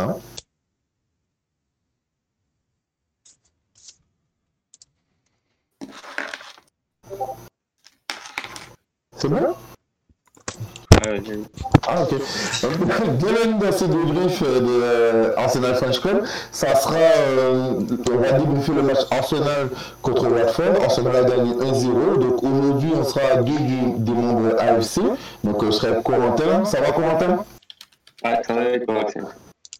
Hein C'est bon ah ok. Demain dans ce débrief de euh, Arsenal French Club, ça sera, euh, on va débriefer le match Arsenal contre Watford. Arsenal a gagné 1-0, donc aujourd'hui on sera deux des membres AFC, donc euh, je serai Corentin. Ça va Corentin? Ouais, ça va avec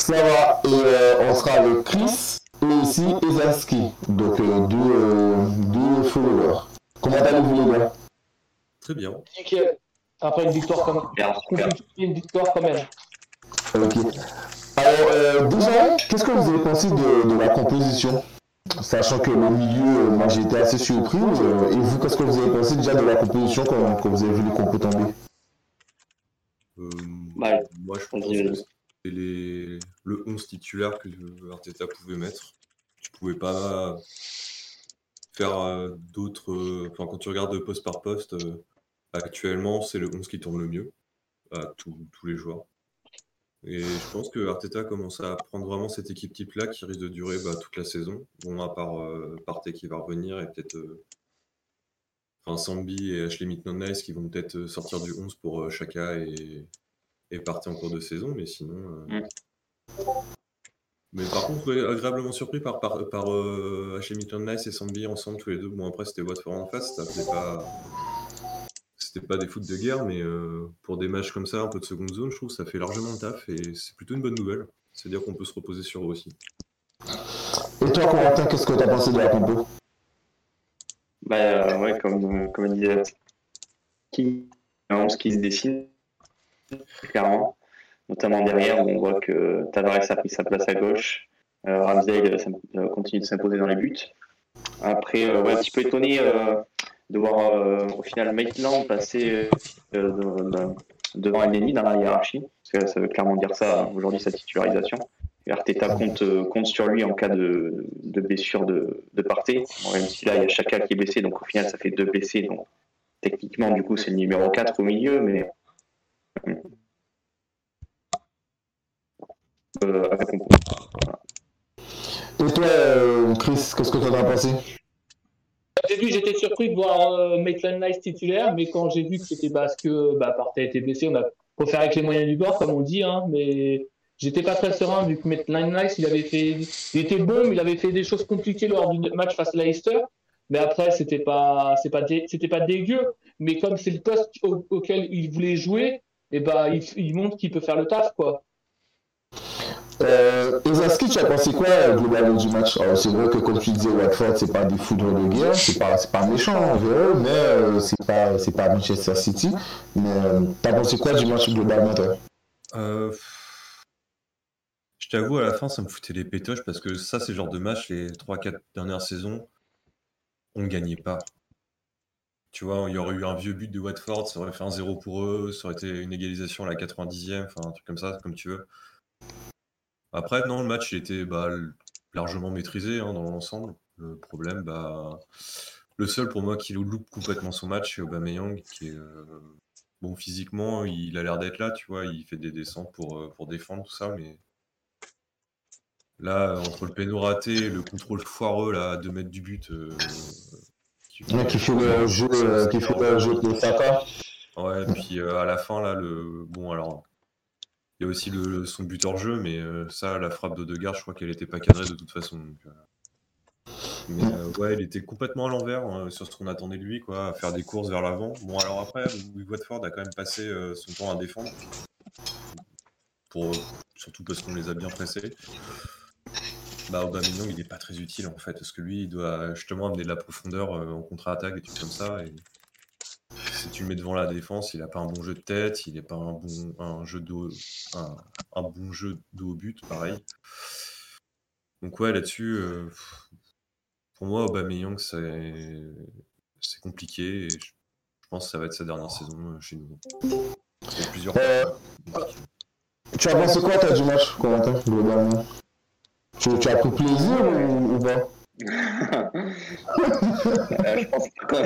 Va, et on sera avec Chris et aussi Ezaski, donc deux, deux followers. Comment allez-vous les gars? Très bien. Nickel. Après une victoire comme une victoire quand même. Ok. Alors, euh, déjà, qu'est-ce que vous avez pensé de, la composition? Sachant que le milieu, euh, moi j'ai été assez surpris. Euh, et vous, qu'est-ce que vous avez pensé déjà de la composition quand, vous avez vu les compos tomber Moi je pense que c'était le 11 titulaire que Arteta pouvait mettre. Tu pouvais pas faire d'autres. Enfin, quand tu regardes poste par poste Actuellement, c'est le 11 qui tourne le mieux à tous les joueurs. Et je pense que Arteta commence à prendre vraiment cette équipe type-là qui risque de durer bah, toute la saison. Bon, à part euh, qui va revenir et peut-être. Euh, enfin, Sambi et Ashley Nice qui vont peut-être euh, sortir du 11 pour euh, Chaka et, et partir en cours de saison, mais sinon. Mm. Mais par contre, agréablement surpris par, par, par Ashley Nice et Sambi ensemble tous les deux. Bon, après, c'était Watford en face, ça faisait pas c'était pas des foot de guerre, mais euh, pour des matchs comme ça, un peu de seconde zone, je trouve que ça fait largement le taf et c'est plutôt une bonne nouvelle. C'est-à-dire qu'on peut se reposer sur eux aussi. Et toi, Corentin, qu'est-ce que tu as pensé de la compo? Bah euh, ouais, comme, comme disait qui, ce qui se dessine, clairement. Notamment derrière, on voit que Tavares a pris sa place à gauche. Euh, Ramsdale euh, continue de s'imposer dans les buts. Après, ouais, un petit peu étonné de voir euh, au final Maitland passer euh, devant ennemi dans la hiérarchie, parce que ça veut clairement dire ça aujourd'hui, sa titularisation. Et Arteta compte, euh, compte sur lui en cas de, de blessure de, de même si là, il y a Chaka qui est blessé, donc au final, ça fait deux blessés. Donc techniquement, du coup, c'est le numéro 4 au milieu, mais. Et toi, Chris, qu'est-ce que tu en as pensé? Début, j'étais surpris de voir euh, Maitland Nice titulaire, mais quand j'ai vu que c'était parce que bah, Partey était blessé, on a préféré avec les moyens du bord, comme on dit, hein, mais j'étais pas très serein vu que Maitland Nice, il avait fait, il était bon, mais il avait fait des choses compliquées lors du match face à Leicester. Mais après, c'était pas, pas, c'était pas dégueu. Mais comme c'est le poste auquel il voulait jouer, et eh bah, il, il montre qu'il peut faire le taf, quoi. Euh, tu as pensé quoi euh, globalement du match? C'est vrai que comme tu disais, Watford, c'est pas des foudres de guerre, c'est pas, pas méchant envers eux, mais euh, c'est pas, pas Manchester City. Mais euh, t'as pensé quoi du match globalement toi? Euh, Je t'avoue, à la fin, ça me foutait les pétoches parce que ça, c'est le genre de match, les 3-4 dernières saisons, on ne gagnait pas. Tu vois, il y aurait eu un vieux but de Watford, ça aurait fait un 0 pour eux, ça aurait été une égalisation à la 90e, enfin un truc comme ça, comme tu veux. Après, non, le match il était bah, largement maîtrisé hein, dans l'ensemble. Le problème, bah, le seul pour moi qui loupe complètement son match, c'est Aubameyang, qui est euh, bon physiquement, il a l'air d'être là, tu vois, il fait des descentes pour, euh, pour défendre tout ça, mais là, entre le péno raté, le contrôle foireux là, à 2 mètres du but, euh, qui fait le jeu, qui fait le jeu de Saka. Ouais, puis à la fin là, le bon alors il y a aussi le, son but hors jeu, mais euh, ça, la frappe de Degar, je crois qu'elle n'était pas cadrée de toute façon. Euh. Mais euh, ouais, il était complètement à l'envers sur ce qu'on attendait de lui, quoi, à faire des courses vers l'avant. Bon, alors après, Watford a quand même passé son temps à défendre, pour, surtout parce qu'on les a bien pressés. Bah, Aubameyang, il n'est pas très utile en fait, parce que lui, il doit justement amener de la profondeur en contre-attaque et tout comme ça. Et si tu le mets devant la défense, il n'a pas un bon jeu de tête, il n'est pas un bon un jeu de un, bon jeu de au but, pareil. Donc ouais, là-dessus, euh, pour moi, Aubameyang, c'est c'est compliqué et je, pense que ça va être sa dernière saison euh, chez nous. Il y a plusieurs. Euh, tu as pensé quoi toi du match, Corentin, globalement? Tu, tu as pris plaisir ou pas Euh, je pense pas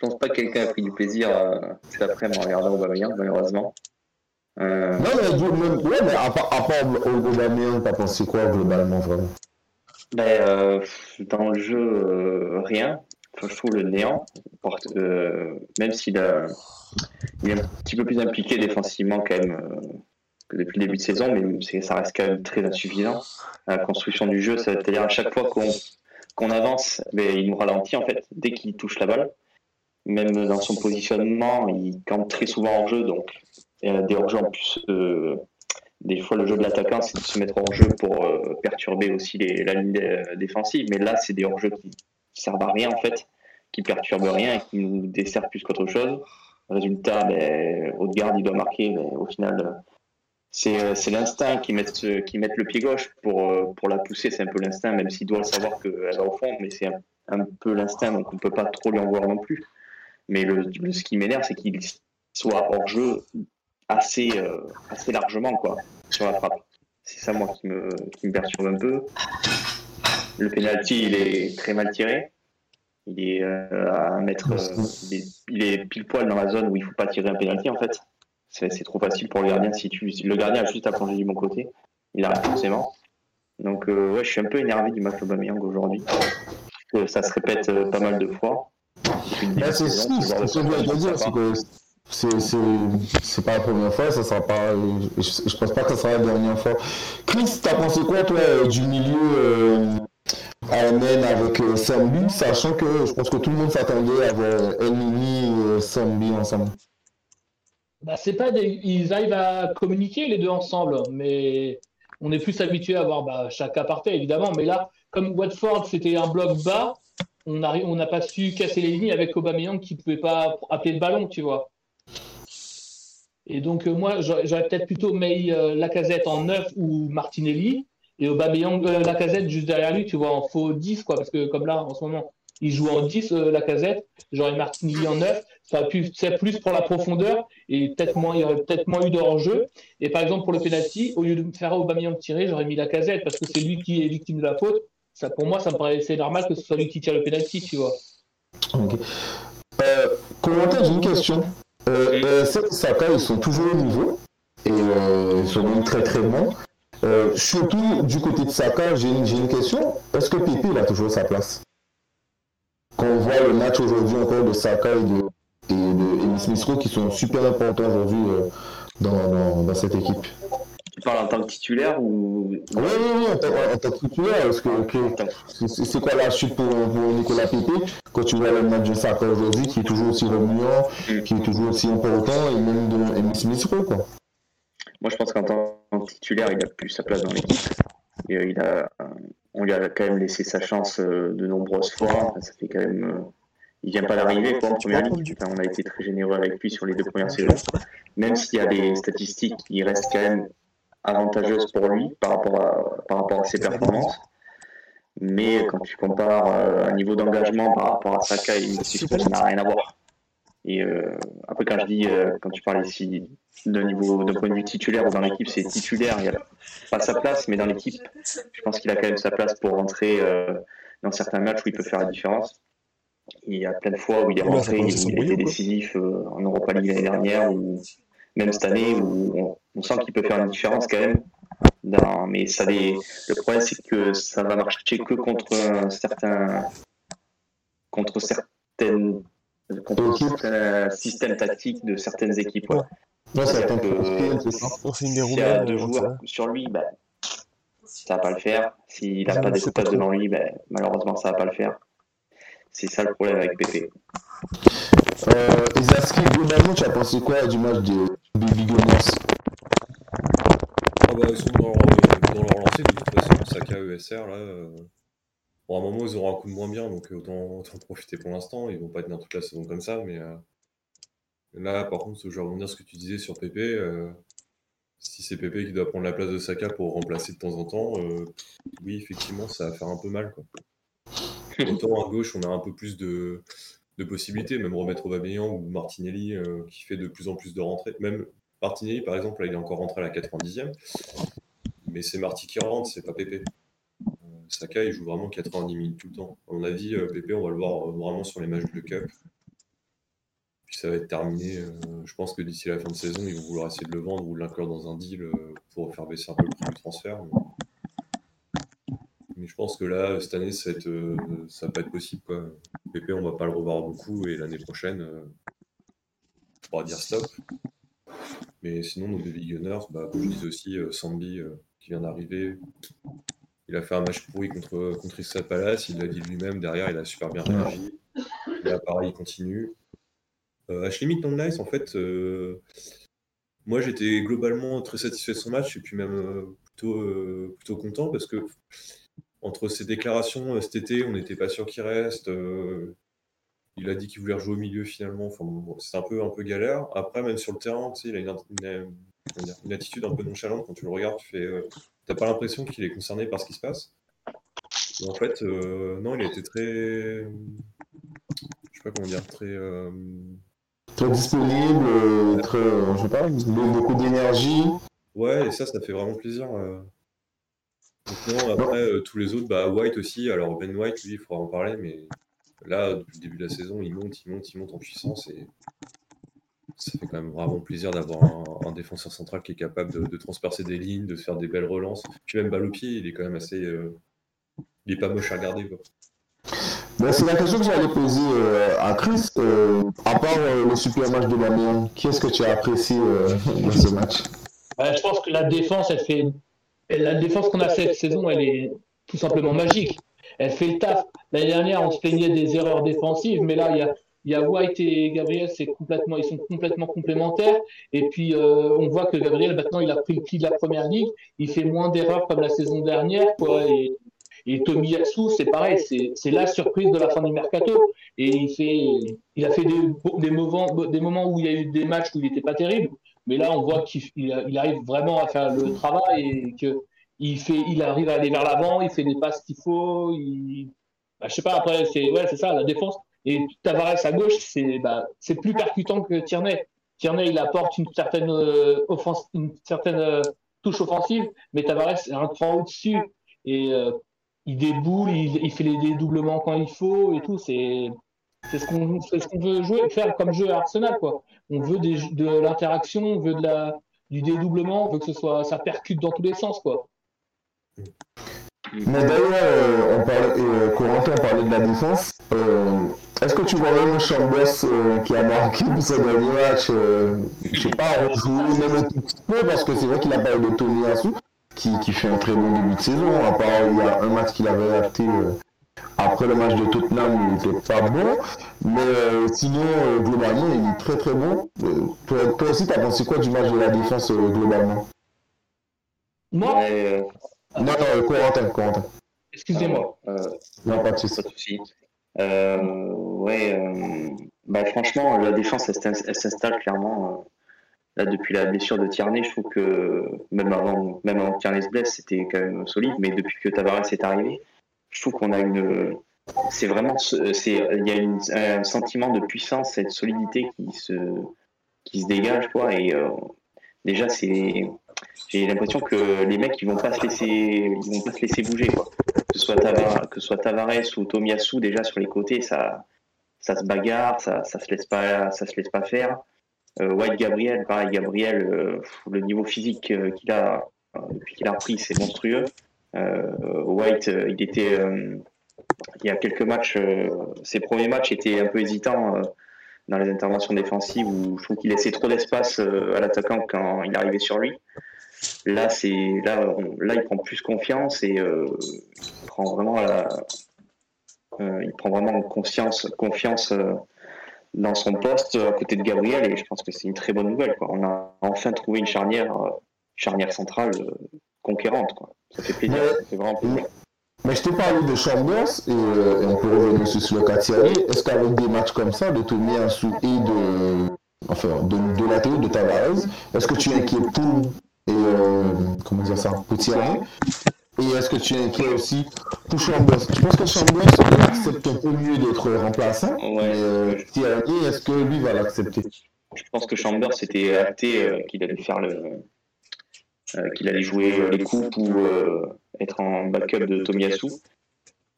pense pas que quelqu'un a pris du plaisir euh, cet après-midi en regardant Aubameyang, malheureusement. Euh... Non, mais, ouais, mais à part, à part Aubameyang, t'as pensé quoi globalement vraiment ben, euh, Dans le jeu, euh, rien. Enfin, je trouve le néant. Même s'il il est un petit peu plus impliqué défensivement quand même depuis le début de saison, mais ça reste quand même très insuffisant. La construction du jeu, c'est-à-dire à chaque fois qu'on avance, mais ben, il nous ralentit en fait dès qu'il touche la balle. Même dans son positionnement, il campe très souvent en jeu, donc des en plus. Euh, des fois, le jeu de l'attaquant, c'est de se mettre en jeu pour euh, perturber aussi les, la ligne défensive. Mais là, c'est des hors-jeux qui servent à rien en fait, qui perturbent rien et qui nous desservent plus qu'autre chose. Résultat, ben, Haute-Garde, il doit marquer, mais au final, euh, c'est l'instinct qui met, qui met le pied gauche pour, euh, pour la pousser. C'est un peu l'instinct, même s'il doit savoir qu'elle va au fond, mais c'est un, peu l'instinct, donc on ne peut pas trop lui en voir non plus. Mais le, ce qui m'énerve, c'est qu'il soit hors jeu assez, euh, assez largement quoi, sur la frappe. C'est ça, moi, qui me, qui me perturbe un peu. Le penalty, il est très mal tiré. Il est à mettre. il, est, il, est, pile poil dans la zone où il ne faut pas tirer un penalty, en fait. C'est trop facile pour le gardien. Si tu, le gardien a juste à plonger du bon côté, il arrête forcément. Donc, euh, ouais, je suis un peu énervé du match Aubameyang aujourd'hui. Ça se répète euh, pas mal de fois. Bah, c'est ce que dire, c'est pas la première fois, ça sera pas. Je, pense pas que ça sera la dernière fois. Chris, t'as pensé quoi toi du milieu euh, AMN avec euh, Sambi, sachant que je pense que tout le monde s'attendait à voir Elmini et Sambi ensemble? Bah, c'est pas Ils arrivent à communiquer les deux ensemble, mais on est plus habitué à voir bah, chaque aparté, évidemment. Mais là, comme Watford, c'était un bloc bas, on n'a on pas su casser les lignes avec Aubameyang qui pouvait pas appeler le ballon, tu vois. Et donc, euh, moi, j'aurais peut-être plutôt mis euh, Lacazette en 9 ou Martinelli et Aubameyang, euh, Lacazette juste derrière lui, tu vois, en faux 10, quoi, parce que comme là, en ce moment, il joue en 10, la casette, j'aurais Martinelli en 9, ça pu, c'est plus pour la profondeur et peut-être moins, il y aurait peut-être moins eu de hors-jeu. Et par exemple, pour le penalty, au lieu de faire Aubameyang tirer, j'aurais mis la casette parce que c'est lui qui est victime de la faute. Ça, pour moi, ça me paraissait normal que ce soit lui qui tire le penalty, tu vois. Ok. Euh, commentaire, j'ai une question. Euh, euh, Saka, ils sont toujours au niveau et euh, ils sont même très très bons. Euh, surtout du côté de Saka, j'ai une, une, question. Est-ce que Pépé il a toujours sa place? Quand on voit le match aujourd'hui encore de Saka et de, et de Smith qui sont super importants aujourd'hui euh, dans, dans, cette équipe. Tu parles en tant que titulaire ou? Oui, oui, oui, en, tant que titulaire. Parce que, c'est quoi la chute pour, Nicolas Pépé? Quand tu vois le match de Saka aujourd'hui qui est toujours aussi remuant, qui est toujours aussi important, et même de Smith quoi. Moi, je pense qu'en tant que titulaire, il a plus sa place dans l'équipe. Euh, il a, on lui a quand même laissé sa chance euh, de nombreuses fois. Ça fait quand même. Euh, il vient pas d'arriver en première ligue. on a été très généreux avec lui sur les deux premières saisons. Même s'il y a des statistiques qui restent quand même avantageuses pour lui par rapport à, par rapport à ses performances. Mais quand tu compares un niveau d'engagement par rapport à Saka et ça n'a rien à voir. Et après, quand je dis, quand tu parles ici d'un niveau, d'un point de vue titulaire ou dans l'équipe, c'est titulaire. Il n'y a pas sa place, mais dans l'équipe, je pense qu'il a quand même sa place pour rentrer euh, dans certains matchs où il peut faire la différence. Il y a plein de fois où il est rentré, il, a été décisif euh, en Europa League l'année dernière ou même cette année où on, sent qu'il peut faire une différence quand même. mais ça le problème c'est que ça va marcher que contre un certain, contre certaines contre certains systèmes tactiques de certaines équipes. Ouais, ça va S'il y a deux joueurs sur lui, ben, ça va pas le faire. S'il n'a pas d'espace devant lui, ben, malheureusement, ça va pas le faire. C'est ça le problème avec Pépé. Euh, Isaski, globalement, tu as pensé quoi du match de Baby Gomez? Ah bah, Ils sont dans leur, dans leur lancée, de toute façon. Saka, ESR, là. Euh... Bon, à un moment, ils auront un coup de moins bien, donc autant, autant profiter pour l'instant. Ils vont pas tenir toute la saison comme ça, mais. Euh... Là, par contre, je vais rebondir ce que tu disais sur Pépé. Euh, si c'est Pépé qui doit prendre la place de Saka pour remplacer de temps en temps, euh, oui, effectivement, ça va faire un peu mal. Quoi. Autant à gauche, on a un peu plus de, possibilités, même remettre Aubameyang ou Martinelli euh, qui fait de plus en plus de rentrées. Même Martinelli, par exemple, là, il est encore rentré à la 90e, mais c'est Marty qui rentre, c'est pas Pépé. Saka, il joue vraiment 90 minutes tout le temps. À mon avis, Pépé, on va le voir vraiment sur les matchs de Cup puis ça va être terminé. je pense que d'ici la fin de saison, ils vont vouloir essayer de le vendre ou l'inclure dans un deal pour faire baisser un peu le prix du transfert. Mais... je pense que là, cette année, ça va, pas être possible. Quoi. Pépé, on va pas le revoir beaucoup et l'année prochaine, on pourra dire stop. Mais sinon, nos Baby Gunners, bah, comme je disais aussi, Sambi qui vient d'arriver, il a fait un match pourri contre, contre Crystal Palace, il l'a dit lui-même, derrière il a super bien réagi. Là pareil, il continue. Euh, Ashley Nice, en fait, euh, moi j'étais globalement très satisfait de son match et puis même euh, plutôt, euh, plutôt content parce que entre ses déclarations cet été, on n'était pas sûr qu'il reste. il a dit qu'il voulait rejouer au milieu finalement. Enfin, c'est un peu, un peu galère. Après, même sur le terrain, il a une, une, attitude un peu nonchalante quand tu le regardes. Tu fais, t'as pas l'impression qu'il est concerné par ce qui se passe? en fait, euh, non, il a été très. Je sais pas comment dire, très. Euh, très disponible, euh, très. je sais pas, beaucoup d'énergie. Ouais, et ça, ça fait vraiment plaisir. non, après, tous les autres, bah, White aussi. Alors, Ben White, lui, il faudra en parler, mais là, depuis le début de la saison, il monte, il monte, il monte en puissance et ça fait quand même vraiment plaisir d'avoir un, défenseur central qui est capable de, transpercer des lignes, de faire des belles relances. Puis même balle au pied, il est quand même assez. Euh, il est pas moche à regarder. Ben, c'est la question que j'allais poser euh, à Chris. Euh, à part le super match de Damien, qui est-ce que tu as apprécié dans ce match? Ben, Je pense que la défense, elle fait. La défense qu'on a cette saison, elle est tout simplement magique. Elle fait le taf. L'année dernière, on se plaignait des erreurs défensives, mais là, il y a il et Gabriel, c'est complètement, ils sont complètement complémentaires. Et puis, euh, on voit que Gabriel, maintenant, il a pris le pied de la première ligue. Il fait moins d'erreurs comme la saison dernière. Et, et Yasu, c'est pareil, c'est la surprise de la fin du mercato. Et il, fait, il a fait des, moments, où il y a eu des matchs où il n'était pas terrible. Mais là, on voit qu'il il arrive vraiment à faire le travail et qu'il arrive à aller vers l'avant, il fait des passes qu'il faut. Il... Bah, je sais pas, après, c'est ça, la défense. Et Tavares à gauche, c'est bah, plus percutant que Tierney. Tierney, il apporte une certaine, euh, offense, une certaine euh, touche offensive, mais Tavares est un cran au-dessus. Et euh, il déboule, il, il, fait les dédoublements quand il faut et tout. C'est ce qu'on qu veut jouer, faire comme jeu à Arsenal. Quoi. On veut des, de l'interaction, on veut de la, du dédoublement, on veut que ce soit, ça percute dans tous les sens. Quoi. Mais d'ailleurs, on parlait, Corentin parlait de la défense. Est-ce que tu vois même Chambers euh, qui a marqué pour ce dernier match euh, Je sais pas, rejoué même un tout petit peu parce que c'est vrai qu'il a parlé de Tony Asu qui, qui, fait un très bon début de saison. À part il y a un match qu'il avait raté euh, après le match de Tottenham, il n'était pas bon. Mais euh, sinon, euh, globalement, il est très très bon. Toi, toi, aussi, tu as pensé quoi du match de la défense globalement? Moi? Non, non, Corentin, Corentin. Excusez-moi. non, pas de souci. Euh, ouais, euh, bah, franchement, la défense, elle, s'installe clairement. Euh, là, depuis la blessure de Tierney, je trouve que même avant, même avant que Tierney se blesse, c'était quand même solide. Mais depuis que Tavares est arrivé, je trouve qu'on a une. C'est vraiment. Il y a un sentiment de puissance et de solidité qui se, qui se dégage, quoi. Et déjà, c'est. J'ai l'impression que les mecs, ils vont pas se laisser, ils vont pas se laisser bouger, quoi que ce soit Tavares, que soit Tavares ou Tomiyasu déjà sur les côtés, ça, ça se bagarre, ça, ça se laisse pas, ça se laisse pas faire. Euh, White Gabriel, pareil, Gabriel, euh, le niveau physique euh, qu'il a depuis qu'il a repris, c'est monstrueux. White, il était, il y a quelques matchs, ses premiers matchs étaient un peu hésitants dans les interventions défensives où je trouve qu'il laissait trop d'espace à l'attaquant quand il arrivait sur lui. Là, c'est là, là, il prend plus confiance et euh, il prend vraiment euh, il prend vraiment confiance, confiance euh, dans son poste à côté de Gabriel et je pense que c'est une très bonne nouvelle. On a enfin trouvé une charnière, charnière centrale conquérante. Ça fait plaisir. Mais, je t'ai parlé de Chambers et, on peut revenir sur le cas Est-ce qu'avec des matchs comme ça, de Tomiyasu et de enfin de, de la théorie de Tavares, est-ce que tu es inquiet pour et euh, comment dire ça, tirer. Et est-ce que tu es inquiet aussi pour Chambers Je pense que Chambers accepte un peu mieux d'être remplaçant. Ouais. Mais euh, est-ce que lui va l'accepter? Je pense que Chambers s'était acté euh, qu'il allait faire le. Qu'il allait jouer les coups ou être en backup de Tomiyasu.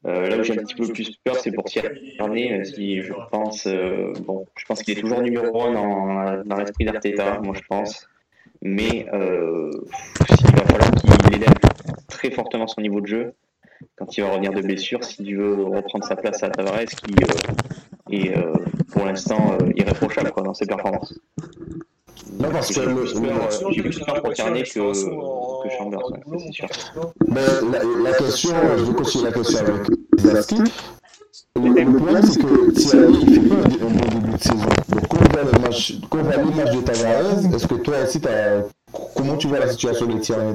là où j'ai un petit peu plus peur, c'est pour Tierney, si je pense, bon, je pense qu'il est toujours numéro 1 dans, l'esprit d'Arteta, moi je pense. Mais euh, il va falloir qu'il élève très fortement son niveau de jeu quand il va revenir de blessure, s'il veut reprendre sa place à Tavares, qui euh, est euh, pour l'instant euh, irréprochable dans ses performances. Non, parce que j'ai plus peur pour Tierney que, que Chambers, c'est sûr. Mais la, question, je vais continuer la question avec Zaski. Le problème, c'est que Thierry, il fait pas un bon début de saison. Donc, quand on voit le match, quand on voit le match de Tavares, est-ce que toi aussi, comment tu vois la situation de Thierry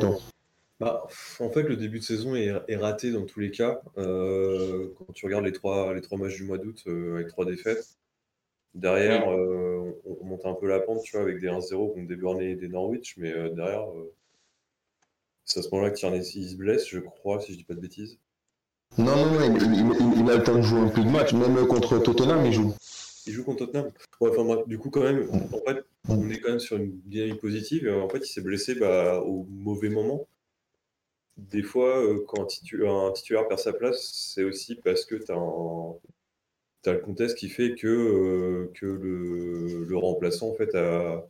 bah, en fait, le début de saison est, est raté dans tous les cas. Euh, quand tu regardes les trois, les trois matchs du mois d'août euh, avec trois défaites, derrière, euh, on, on, monte un peu la pente, tu vois, avec des 1-0 contre des Burnley et des Norwich, mais euh, derrière, euh, c'est à ce moment-là que Tierney se blesse, je crois, si je dis pas de bêtises. Non, non, non, il, il, il, a le temps de jouer un peu de match, même contre Tottenham, il joue. Il joue contre Tottenham ouais, enfin, bref, Du coup, quand même, en fait, on est quand même sur une dynamique positive. En fait, il s'est blessé bah, au mauvais moment. Des fois, euh, quand un, titu un, titulaire perd sa place, c'est aussi parce que tu as, as, le contexte qui fait que, euh, que le, le, remplaçant en fait, a,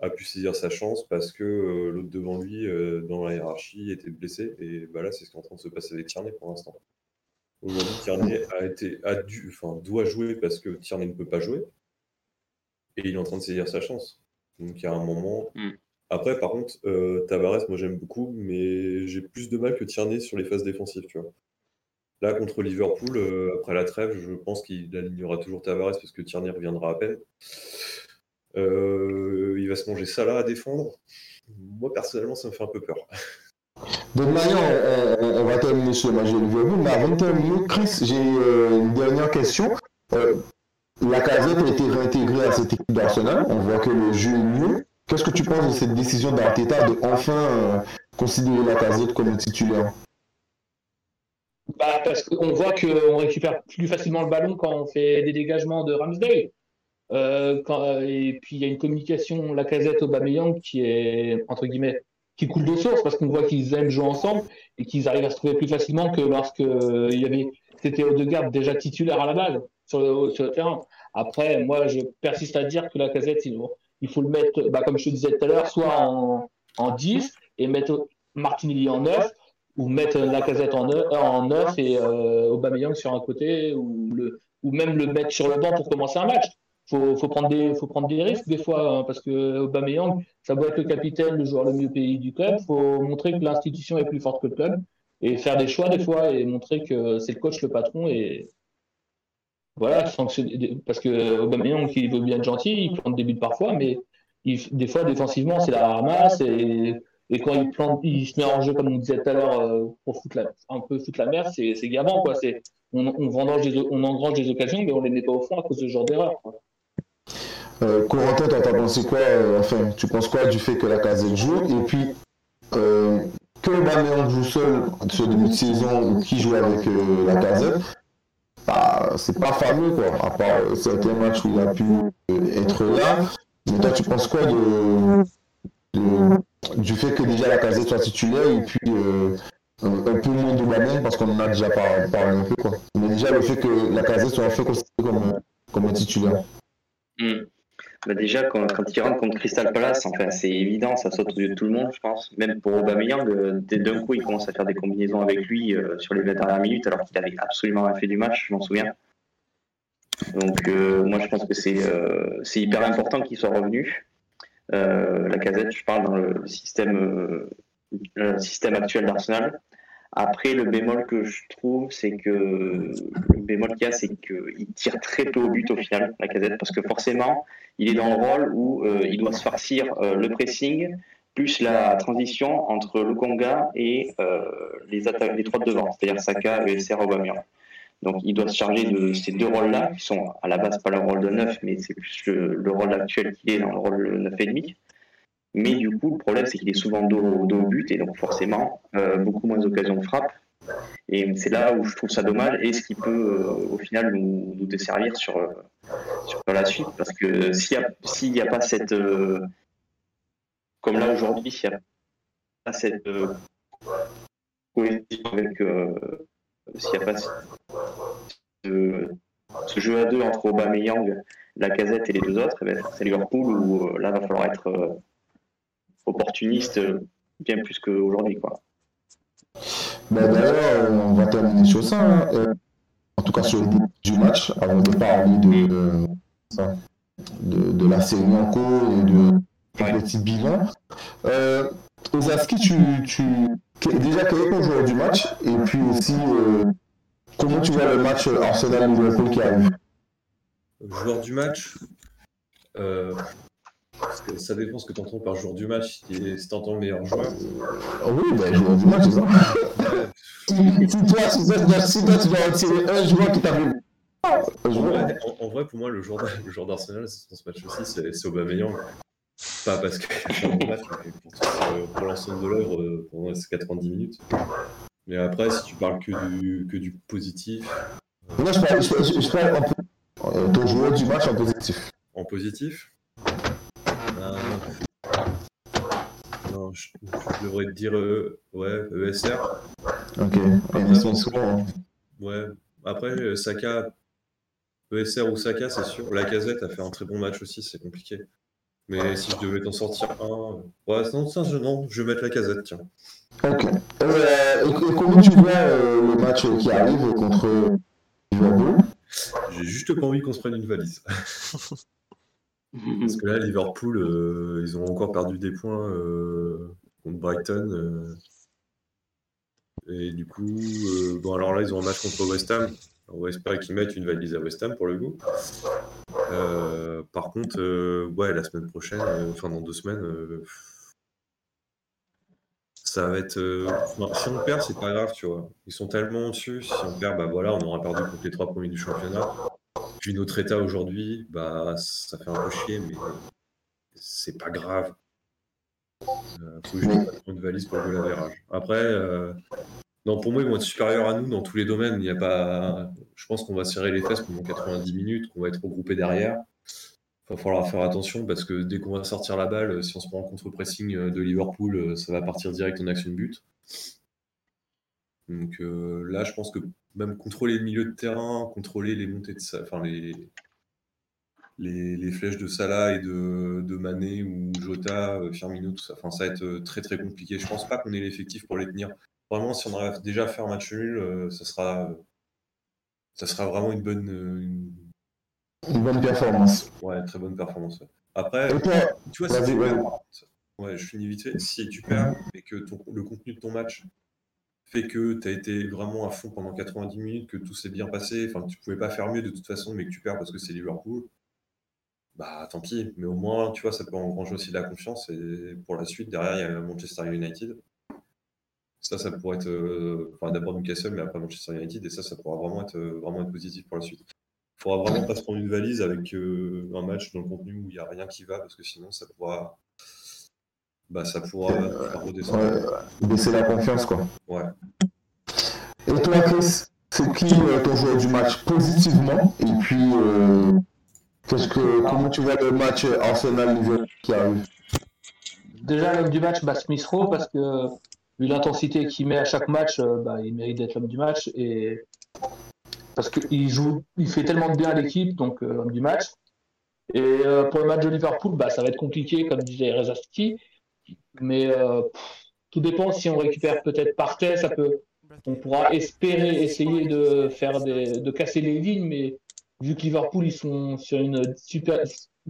a, pu saisir sa chance parce que euh, l'autre devant lui, euh, dans la hiérarchie, était blessé. Et bah, là, c'est ce qui est en train de se passer avec Tierney pour l'instant. Aujourd'hui, Tierney a été, a dû, enfin, doit jouer parce que Tierney ne peut pas jouer. Et il est en train de saisir sa chance. Donc il y a un moment. Mm. Après, par contre, Tavares, moi j'aime beaucoup, mais j'ai plus de mal que Tierney sur les phases défensives, tu vois. Là, contre Liverpool, euh, après la trêve, je pense qu'il alignera toujours Tavares parce que Tierney reviendra à peine. Euh, il va se manger ça là à défendre. Moi, personnellement, ça me fait un peu peur. De manière, on, va terminer le match de Liverpool, mais avant de terminer, Chris, j'ai euh, une dernière question. La casette a été réintégrée à cette équipe d'Arsenal. On voit que le jeu est mieux. Qu'est-ce que tu penses de cette décision d'Arteta de enfin considérer la casette comme titulaire? Bah, Parce qu'on voit qu'on récupère plus facilement le ballon quand on fait des dégagements de Ramsdale. Euh, et puis il y a une communication la casette Aubameyang qui est entre guillemets qui coule de source parce qu'on voit qu'ils aiment jouer ensemble et qu'ils arrivent à se trouver plus facilement que lorsque euh, il y avait c'était Odegaard déjà titulaire à la base sur le, terrain. Après, moi, je persiste à dire que la casette, il, il faut le mettre, bah, comme je te disais tout à l'heure, soit en, en 10 et mettre Martinelli en 9 ou mettre la casette en 9, en 9 et euh, Aubameyang sur un côté ou, le, ou même le mettre sur le banc pour commencer un match faut, faut, prendre des, faut prendre des risques des fois, hein, parce que Aubameyang, ça doit être le capitaine, le joueur le mieux payé du club. Faut montrer que l'institution est plus forte que le club et faire des choix des fois et montrer que c'est le coach, le patron et voilà, parce que Aubameyang, il veut bien être gentil, il plante des buts parfois, mais des fois défensivement c'est la ramasse et, et quand il plante, il se met en jeu comme on disait tout à l'heure euh, pour foutre la, un peu foutre la merde, c'est gavant quoi. On, on, engrange des occasions, mais on les met pas au fond à cause de ce genre d'erreur. Euh, Corentin, t'as pensé quoi euh, Enfin, tu penses quoi du fait que la casette joue Et puis, euh, que Aubameyang joue seul sur début de saison ou qui joue avec euh, la casette, bah, c'est pas fameux quoi. À part certains matchs où il a pu euh, être là. Mais toi, tu penses quoi de, du fait que déjà la casette soit titulaire et puis euh, un, un, peu moins de Aubameyang parce qu'on en a déjà parlé, un peu quoi. Mais déjà le fait que la casette soit fait considérée comme, comme un titulaire. Mm. Bah déjà, quand, quand, il rentre contre Crystal Palace, enfin, c'est évident, ça saute aux yeux de tout le monde, je pense. Même pour Aubameyang, euh, d'un coup, il commence à faire des combinaisons avec lui euh, sur les 20 dernières minutes, alors qu'il avait absolument rien fait du match, je m'en souviens. Donc, euh, moi, je pense que c'est euh, hyper important qu'il soit revenu. Euh, la casette, je parle dans le système, le système actuel d'Arsenal. Après, le bémol que je trouve, c'est que le bémol qu'il y a, c'est qu'il tire très peu au but au final, la casette, parce que forcément, il est dans le rôle où euh, il doit se farcir euh, le pressing, plus la transition entre le Conga et euh, les, les trois de devant, c'est-à-dire Saka, ESR, Aubameyang. Donc il doit se charger de ces deux rôles-là, qui sont à la base pas le rôle de neuf, mais c'est plus le, le, rôle actuel qui est dans le rôle 9,5. Mais du coup, le problème, c'est qu'il est souvent dos, au but et donc forcément euh, beaucoup moins d'occasions de frappe. Et c'est là où je trouve ça dommage et ce qui peut euh, au final nous, desservir sur, euh, sur, la suite. Parce que s'il n'y a, a, pas cette. Comme là aujourd'hui, s'il n'y a pas cette cohésion avec s'il n'y a pas ce, jeu à deux entre Aubameyang, la casette et les deux autres, eh ben, c'est Liverpool où là, va falloir être opportuniste bien plus qu'aujourd'hui. Quoi. Ben, D'ailleurs, on va terminer sur ça. Hein. en tout cas, sur le bout du match, avant de parler de, de, de la série en cours et de petit bilan. Euh, Ozaski, tu, tu, déjà quel est ton joueur du match Et puis aussi, euh, comment tu vois le match Arsenal-Liverpool qui arrive Joueur du match euh, ça dépend ce que tu entends par joueur du match, si tu entends le meilleur joueur. oui, ben, joueur du match, c'est ça. si, toi, si, toi, tu dois retirer un joueur qui t'a vu. En, vrai, pour moi, le joueur, d'Arsenal, dans ce match aussi, c'est Aubameyang. Pas parce que c'est un bon match, mais pour, pour l'ensemble de l'œuvre euh, pendant ces 90 minutes. Mais après, si tu parles que du, que du positif. Moi, je parle, je, je parle euh, ton joueur du match en positif. En positif? Euh, Non, je, devrais te dire ouais, ESR. Ok, après, hein. Ouais, après, Saka, ESR ou Saka, c'est sûr. La casette a fait un très bon match aussi, c'est compliqué. Mais si je devais t'en sortir un. Ouais, non, ça, je, non, je vais mettre la casette, tiens. Ok. Euh, et, comment tu vois euh, le match qui arrive contre Liverpool? J'ai juste pas envie qu'on se prenne une valise. Parce que là, Liverpool, euh, ils ont encore perdu des points contre Brighton. et du coup, bon, alors là, ils ont un match contre West Ham. On va espérer qu'ils mettent une valise à West Ham pour le coup. Euh, par contre, euh, ouais, la semaine prochaine, euh, enfin dans deux semaines, ça va être. si on perd, c'est pas grave, tu vois. Ils sont tellement au-dessus. Si on perd, bah voilà, on aura perdu contre les trois premiers du championnat. Puis notre état aujourd'hui, bah ça fait un peu chier, mais c'est pas grave. Faut juste une valise pour le la Après, non, pour moi, ils vont être supérieurs à nous dans tous les domaines. Il y a pas... Je pense qu'on va serrer les fesses pendant 90 minutes, qu'on va être regroupé derrière. Il va falloir faire attention parce que dès qu'on va sortir la balle, si on se prend en contre-pressing euh, de Liverpool, euh, ça va partir direct en action de but. Donc euh, là, je pense que même contrôler le milieu de terrain, contrôler les montées de enfin les, les, flèches de Salah et de, de Mané ou Jota, Firmino, tout ça, enfin, ça va être très très compliqué. Je pense pas qu'on ait l'effectif pour les tenir vraiment, si on arrive déjà à faire un match nul, euh, ça, sera, ça sera vraiment une bonne. Une, bonne performance. Ouais, très bonne performance. Après, tu vois, si ouais. je finis vite fait. Si tu perds et que le contenu de ton match fait que tu as été vraiment à fond pendant 90 minutes, que tout s'est bien passé, enfin, tu pouvais pas faire mieux de toute façon, mais que tu perds parce que c'est Liverpool, bah tant pis. Mais au moins, tu vois, ça peut engranger aussi de la confiance. Et pour la suite, derrière, il y a Manchester United. Ça, ça pourrait être euh, enfin, d'abord Newcastle, mais après Manchester United, et ça, ça pourra vraiment être, euh, vraiment être positif pour la suite. Il faudra vraiment pas se prendre une valise avec euh, un match dans le contenu où il n'y a rien qui va, parce que sinon, ça pourra, bah, ça pourra faire redescendre. baisser la confiance, quoi. Ouais. Et toi, Chris, c'est qui ton joueur du match positivement? Et puis, qu'est-ce que, comment tu vois le match Arsenal-Liverpool qui arrive? Déjà, l'homme du match, bah, Smith Rowe, parce que vu l'intensité qu'il met à chaque match, euh, bah, il mérite d'être l'homme du match. Et... Parce qu'il joue, il fait tellement de bien à l'équipe, donc euh, l'homme du match. Et euh, pour le match de Liverpool, bah, ça va être compliqué, comme disait Rezaski. Mais tout dépend si on récupère peut-être Partey, ça peut, on pourra espérer essayer de faire des, de casser les lignes, mais vu que Liverpool ils sont sur une super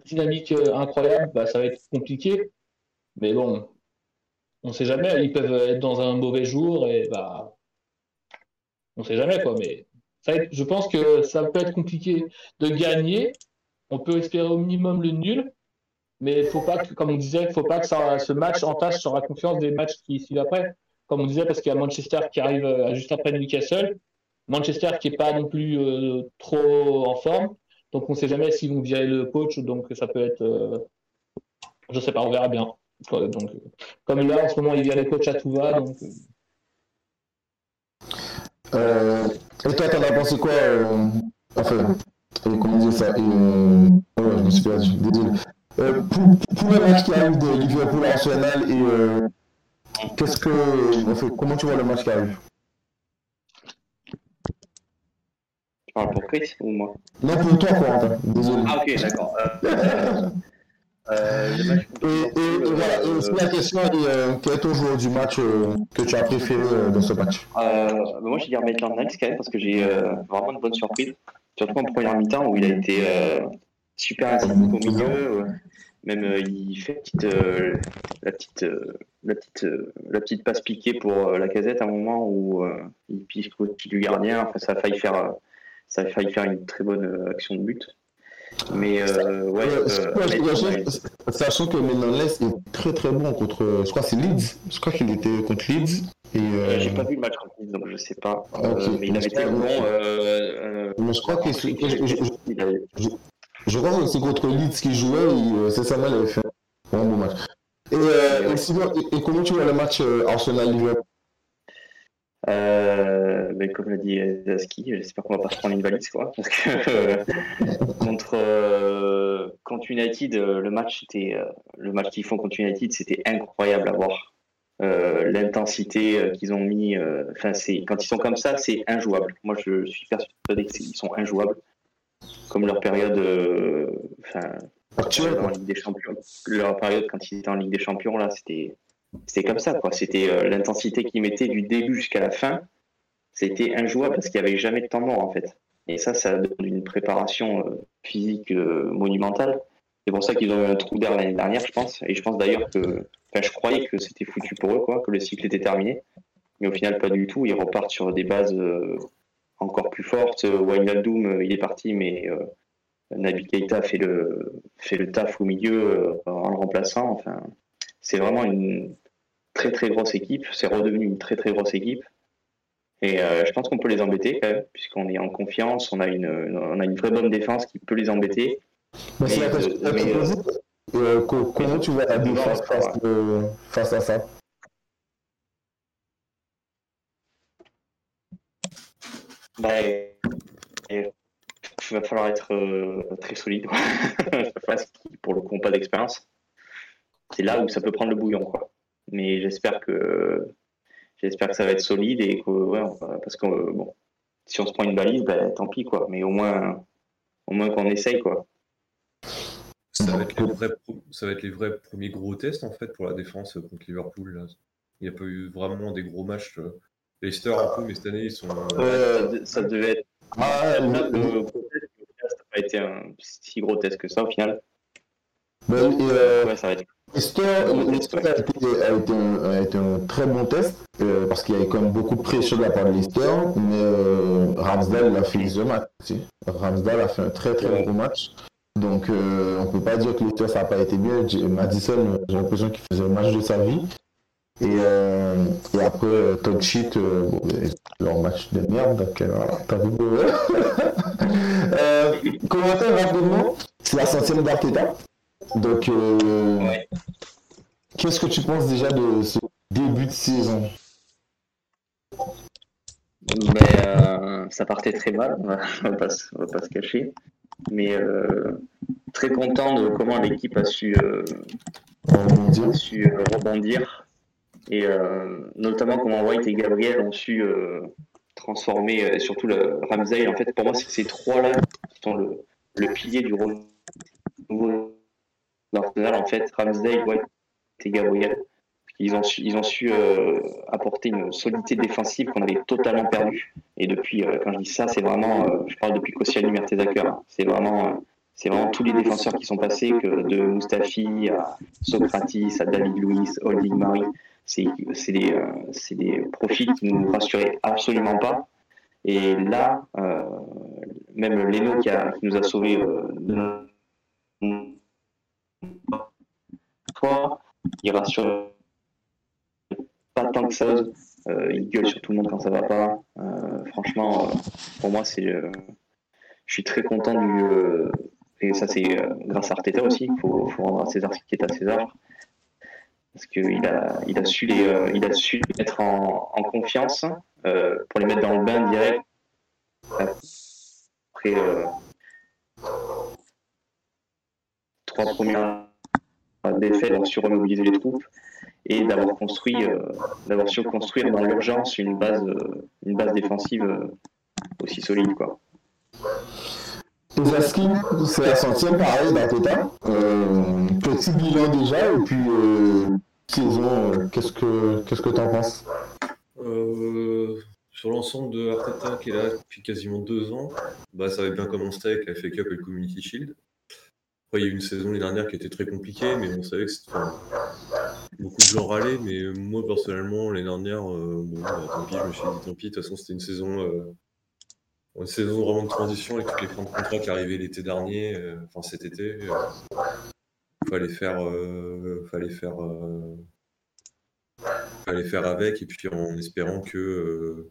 dynamique incroyable, bah, ça va être compliqué. Mais bon, on sait jamais, ils peuvent être dans un mauvais jour et bah on sait jamais quoi, mais je pense que ça peut être compliqué de gagner. On peut espérer au minimum le nul, mais faut pas comme on disait, faut pas que ce match entache sur la confiance des matchs qui suivent après. Comme on disait, parce qu'il y a Manchester qui arrive euh, juste après Newcastle, Manchester qui est pas non plus euh, trop en forme, donc on sait jamais s'ils vont virer le coach, donc ça peut être, euh, je sais pas, on verra bien. Donc, comme là, en ce moment, il vient les coachs à tout va. Donc... Euh, et toi, t'en as pensé quoi euh, Enfin, comment dire ça et, euh, oh, Je me suis perdu, désolé. Euh, pour, pour, le match qui arrive de Liverpool Arsenal, et euh, qu'est-ce que. Enfin, comment tu vois le match qui arrive? Tu parles pour Chris ou moi? Non, pour toi, Corentin. Désolé. Ah, ok, d'accord. Euh, Et, et- et Liverpool, voilà, et aussi la question est euh, quel est ton joueur du match euh, que tu as préféré euh, dans ce match? Euh, bah, moi, je vais dire Maitland Niles quand même parce que j'ai euh, vraiment de bonnes surprises. Surtout en première mi-temps où il a été euh, super incisif au milieu. même euh, il fait la petite, euh, la petite, euh, la petite, euh, la petite passe piquée pour euh, la casette à un moment où euh, il pique au-dessus du gardien. Enfin, ça a failli faire, ça a failli faire une très bonne action de but. Mais euh, ouais, Euh, euh, sachant- que Menonles est très très bon contre, je crois que c'est Leeds. Je crois qu'il était contre Leeds. Et, Euh, euh, J'ai pas vu le match contre Nice, donc je sais pas. Ok. Euh, mais il avait été bon. Euh, euh, mais je crois que je- crois que c'est contre Leeds qui jouait, euh, c'est Samuel avait fait un bon match. Et, euh, et comment tu vois le match euh, Arsenal-Liverpool? Euh, mais comme l'a dit Zaski, j'espère qu'on va pas se prendre une valise quoi. Parce que euh, contre euh, contre United, euh, le match c'était euh, le match qu'ils font contre United, c'était incroyable à voir. Euh, L'intensité euh, qu'ils ont mis, euh, enfin c'est quand ils sont comme ça, c'est injouable. Moi je suis persuadé qu'ils sont injouables. Comme leur période, euh, enfin actuel en quoi. Ligue des Champions. Leur période quand ils étaient en Ligue des Champions, là, c'était c'était comme ça, quoi. C'était euh, l'intensité qu'ils mettaient du début jusqu'à la fin. C'était injouable parce qu'il n'y avait jamais de temps mort, en fait. Et ça, ça donne une préparation euh, physique euh, monumentale. C'est pour ça qu'ils ont eu un trou d'air l'année dernière, je pense. Et je pense d'ailleurs que, enfin, je croyais que c'était foutu pour eux, quoi, que le cycle était terminé. Mais au final, pas du tout. Ils repartent sur des bases euh, encore plus fortes. Wijnaldum, il est parti, mais euh, Naby Keita fait le, fait le taf au milieu en le remplaçant. Enfin, c'est vraiment une très très grosse équipe. C'est redevenu une très très grosse équipe. Et euh, je pense qu'on peut les embêter quand même, puisqu'on est en confiance. On a une, on a une vraie bonne défense qui peut les embêter. C'est la question euh, mais. Euh, co- comment tu vois la défense face, à ça? Bah, et- il va falloir être euh, très solide. pour le coup, pas d'expérience. C'est là où ça peut prendre le bouillon. Quoi. Mais j'espère que j'espère que ça va être solide et que ouais, on va- parce que euh, bon, si on se prend une balise, bah, tant pis quoi. Mais au moins, au moins qu'on essaye quoi. Ça va, être les vrais, pro- ça va être les vrais premiers gros tests en fait pour la défense euh, contre Liverpool. là. Il n'y a pas eu vraiment des gros matchs. Leicester un peu, mais cette année ils sont. Euh, ça devait être Ah, ça n'a pas été un si grotesque que ça au final. euh, Ouais, ça va être Leicester, a, été, a, été un, très bon test euh, parce qu'il y avait quand même beaucoup de pression de la part de Leicester, mais euh, Ramsdale a fait the match. aussi. Ramsdale a fait un très très Ouais. gros match. Donc euh, on peut pas dire que Leicester ça n'a pas été. J- Madison, j'ai l'impression qu'il faisait le match de sa vie. Et, après, Todd Sheet, bon, leur match de merde, donc t'as vu commentaire rapidement, c'est la centième d'Arteta. Donc, euh, Ouais. qu'est-ce que tu penses déjà de ce début de saison? Mais euh, ça partait très mal, on va, on va pas, se- on va pas se cacher. Mais euh, très content de comment l'équipe a su, rebondir a su rebondir. Et notamment comment White et Gabriel ont su transformer, euh, surtout le Ramsey. En fait, pour moi, c'est ces trois-là qui sont le, le pilier du renouveau d'Arsenal. En fait, Ramsey, White et Gabriel. Ils ont su, euh, apporter une solidité défensive qu'on avait totalement perdue. Et depuis, euh, quand je dis ça, c'est vraiment, euh, je parle depuis Koscielny, Mertesacker. hein. C'est vraiment, c'est vraiment tous les défenseurs qui sont passés, que de Mustafi à Socrates, à David Luiz, Holding Mari. C'est des, des profils qui nous rassuraient absolument pas. Et là, même Leno qui, qui nous a sauvés de fois, il rassure pas tant que ça. Euh, il gueule sur tout le monde quand ça va pas. Euh, franchement, euh, pour moi, c'est, je suis très content du. et ça, c'est grâce à Arteta aussi. Il faut, rendre à César ce qui est à César. Parce qu'il a, il a, su les, il a su les mettre en, en confiance pour les mettre dans le bain direct. Après trois premières défaites, d'avoir su remobiliser les troupes et d'avoir construit, euh, d'avoir su construire dans l'urgence une base, euh, une base défensive euh, aussi solide, quoi. C'est la centième pareil d'Arteta. Euh, petit bilan déjà, et puis euh, saison, euh, qu'est-ce que qu'est-ce que t'en penses? Euh, Sur l'ensemble de Arteta qui est là depuis quasiment deux ans, bah, ça avait bien commencé avec la FA Cup et le Community Shield. Il y a eu une saison l'année dernière qui était très compliquée, mais on savait que c'était. beaucoup de gens râlaient, mais moi personnellement, l'année dernière, bon, bah, tant pis, je me suis dit tant pis, de toute façon, c'était une saison une saison vraiment de transition avec toutes les fins de contrat qui arrivaient l'été dernier, euh, enfin cet été. Il euh, fallait faire, euh, fallait faire, fallait faire avec et puis en espérant que,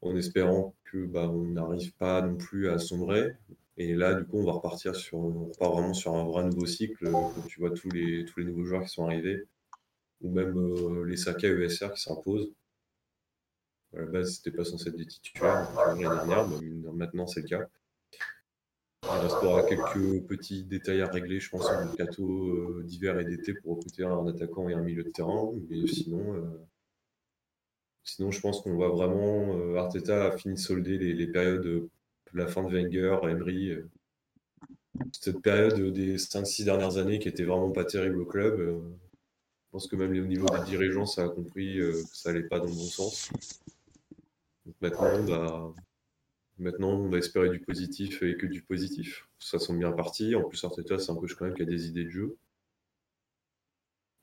en espérant que bah, on n'arrive pas non plus à sombrer. Et là, du coup, on va repartir sur, on repart vraiment sur un vrai nouveau cycle. Quand tu vois tous les, tous les nouveaux joueurs qui sont arrivés, ou même les Saka ESR qui s'imposent à la base, c'était pas censé être des titulaires l'année dernière, maintenant c'est le cas. Il restera quelques petits détails à régler, je pense, en euh, d'hiver et d'été pour recruter un attaquant et un milieu de terrain. Mais sinon, euh, sinon je pense qu'on va vraiment. Euh, Arteta a fini de solder les, périodes de la fin de Wenger, Emery. cette période des 5-6 dernières années qui était vraiment pas terrible au club. je pense que même au niveau des dirigeants, ça a compris que ça allait pas dans le bon sens maintenant, bah, maintenant, on va espérer du positif et que du positif. Ça semble bien parti. En plus, Arteta, c'est un coach quand même qui a des idées de jeu.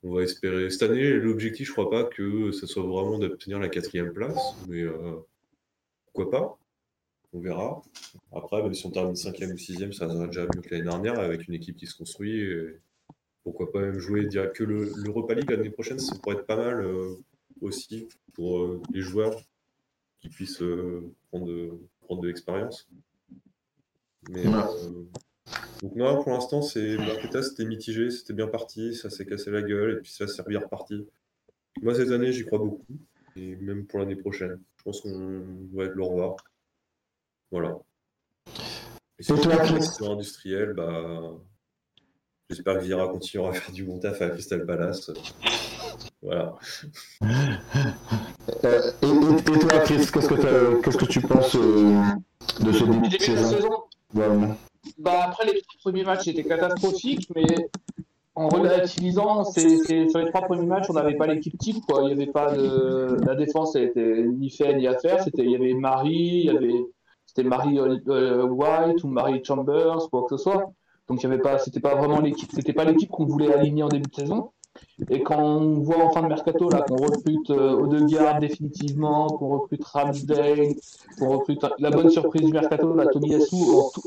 On va espérer. Cette année, l'objectif, je crois pas que ce soit vraiment d'obtenir la quatrième place, mais euh, pourquoi pas? On verra. Après, même si on termine cinquième ou sixième, ça sera déjà mieux que l'année dernière avec une équipe qui se construit. pourquoi pas même jouer dire que l'Europa League l'année prochaine, ça pourrait être pas mal euh, aussi pour euh, les joueurs qui puissent euh, prendre, de, prendre de l'expérience. Mais donc non, pour l'instant, c'est c'était mitigé, c'était bien parti, ça s'est cassé la gueule et puis ça s'est bien reparti. Moi cette année, j'y crois beaucoup et même pour l'année prochaine, je pense qu'on va être le revoir. Voilà. Et si sur industriel, bah j'espère que Vira continuera à faire du bon taf à Crystal Palace. Voilà. Euh, et, toi, Chris, qu'est-ce que, qu'est-ce que tu penses euh, de ce début de saison, bah, Après, les premiers matchs étaient catastrophiques, mais en relativisant, c'est, sur les trois premiers matchs, on n'avait pas l'équipe type. Quoi. Il y avait pas de... La défense n'était ni fait ni à faire. C'était... Il y avait Marie, il y avait... c'était Marie euh, White ou Marie Chambers, quoi que ce soit. Donc, il y pas... c'était pas vraiment l'équipe, c'était pas l'équipe qu'on voulait aligner en début de saison. Et quand on voit en fin de mercato là qu'on recrute euh, Odegaard définitivement, qu'on recrute Ramsdale, qu'on recrute la bonne surprise du mercato, la Tomiyasu,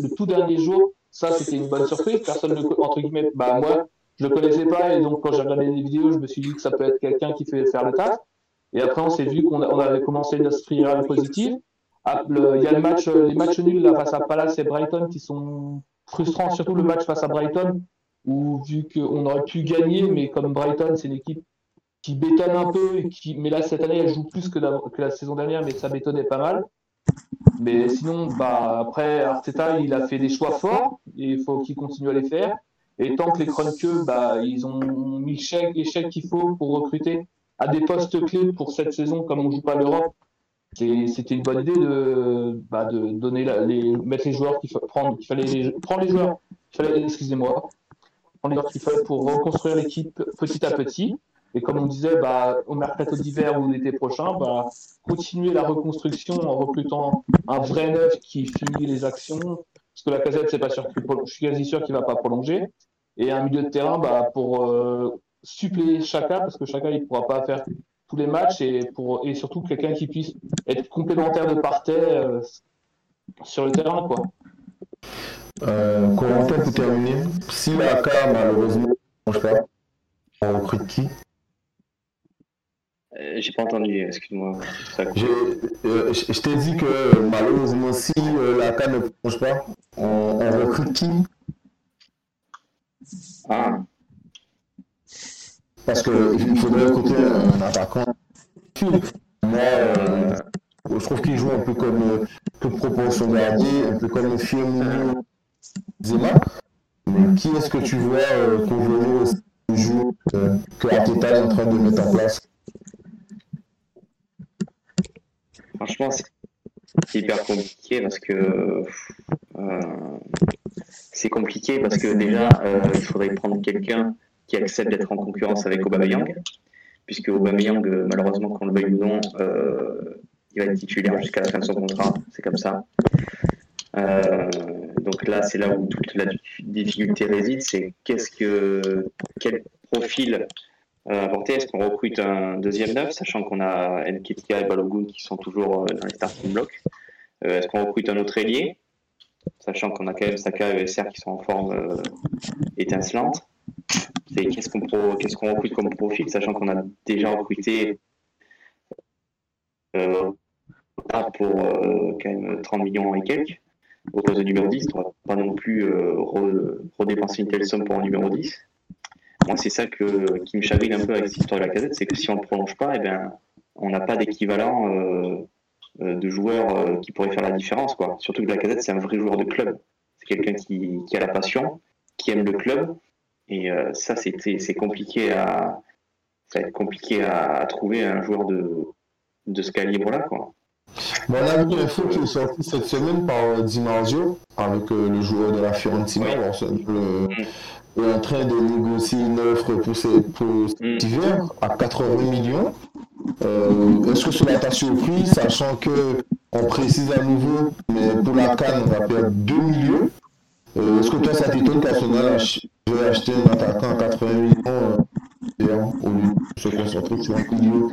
le tout dernier jour, ça c'était une bonne surprise. Personne ne entre guillemets, bah moi je le connaissais pas et donc quand j'ai regardé les vidéos, je me suis dit que ça peut être quelqu'un qui fait faire le taf. Et après on s'est vu qu'on avait commencé une spirale positive. Il y a le match, les matchs nuls là face à Palace et Brighton qui sont frustrants, surtout le match face à Brighton où vu qu'on aurait pu gagner, mais comme Brighton, c'est une équipe qui bétonne un peu, et qui, mais là, cette année, elle joue plus que la, que la saison dernière, mais ça bétonnait pas mal. Mais sinon, bah, après, Arteta, il a fait des choix forts, et il faut qu'il continue à les faire. Et tant que les Kroenke, bah, ils ont mis chèques qu'il faut pour recruter à des postes clés pour cette saison, comme on joue pas l'Europe, c'était une bonne idée de, bah, donner les, mettre les joueurs qu'il prendre, qu'il fallait les, prendre les joueurs, excusez-moi, qu'il fallait pour reconstruire l'équipe petit à petit. Et comme on disait, bah, au mercato d'hiver ou l'été prochain, bah, continuer la reconstruction en recrutant un vrai neuf qui finit les actions. Parce que la casette, c'est pas sûr je suis quasi sûr qu'il va pas prolonger. Et un milieu de terrain bah, pour euh, suppléer Chaka, parce que Chaka, il pourra pas faire tous les matchs et, pour, et surtout quelqu'un qui puisse être complémentaire de parterre euh, sur le terrain. Quoi. Euh, commentaire pour terminer. Si la carte malheureusement ne change pas, on recrute qui? Euh, J'ai pas entendu, excuse-moi. Euh, je t'ai dit que malheureusement, si euh, la carte ne change pas, on, on, recrute qui? Ah. Parce qu'il faudrait recruter un attaquant. Moi, je trouve qu'il joue un peu comme que proportion gardien, un peu comme le film Zema. Mais qui est-ce que tu vois euh, convenir au jour euh, que Arteta est en train de mettre en place? Franchement, c'est hyper compliqué parce que euh, c'est compliqué parce que déjà, euh, il faudrait prendre quelqu'un qui accepte d'être en concurrence avec Aubameyang, puisque Aubameyang, euh, malheureusement, qu'on le veuille ou non, il va être titulaire jusqu'à la fin de son contrat, c'est comme ça. donc là, c'est là où toute la difficulté réside, c'est qu'est-ce que quel profil apporter? Est-ce qu'on recrute un deuxième neuf, sachant qu'on a Nketia et Balogun qui sont toujours dans les starting blocks? Est-ce qu'on recrute un autre ailier sachant qu'on a quand même Saka et ESR qui sont en forme euh, étincelante. qu'est-ce qu'on qu'est-ce recrute comme profil, sachant qu'on a déjà recruté euh, pour euh, quand même 30 millions et quelques au poste de numéro 10. On ne va pas non plus redépenser une telle somme pour un numéro 10. Moi, c'est ça que, qui me chagrine un peu avec cette histoire de la casette, c'est que si on ne prolonge pas, eh bien, on n'a pas d'équivalent euh, de joueurs euh, qui pourraient faire la différence. Quoi. Surtout que la casette, c'est un vrai joueur de club. C'est quelqu'un qui, a la passion, qui aime le club. Et euh, ça, c'est compliqué à, ça va être compliqué à, trouver un joueur de, de ce calibre-là. Quoi. Bon, on a vu une info qui est sortie cette semaine par Di Marzio avec le joueur de la Fiorentina. Il est en train de négocier une offre pour, cet mm. hiver à 80 millions. Euh, est-ce que cela t'a surpris, sachant que on précise à nouveau, mais pour la canne, on va perdre 2 millions? Euh, est-ce que toi, ça t'étonne qu'Arsenal veut acheter un attaquant à 80 millions euh, au lieu de se concentrer sur un milieu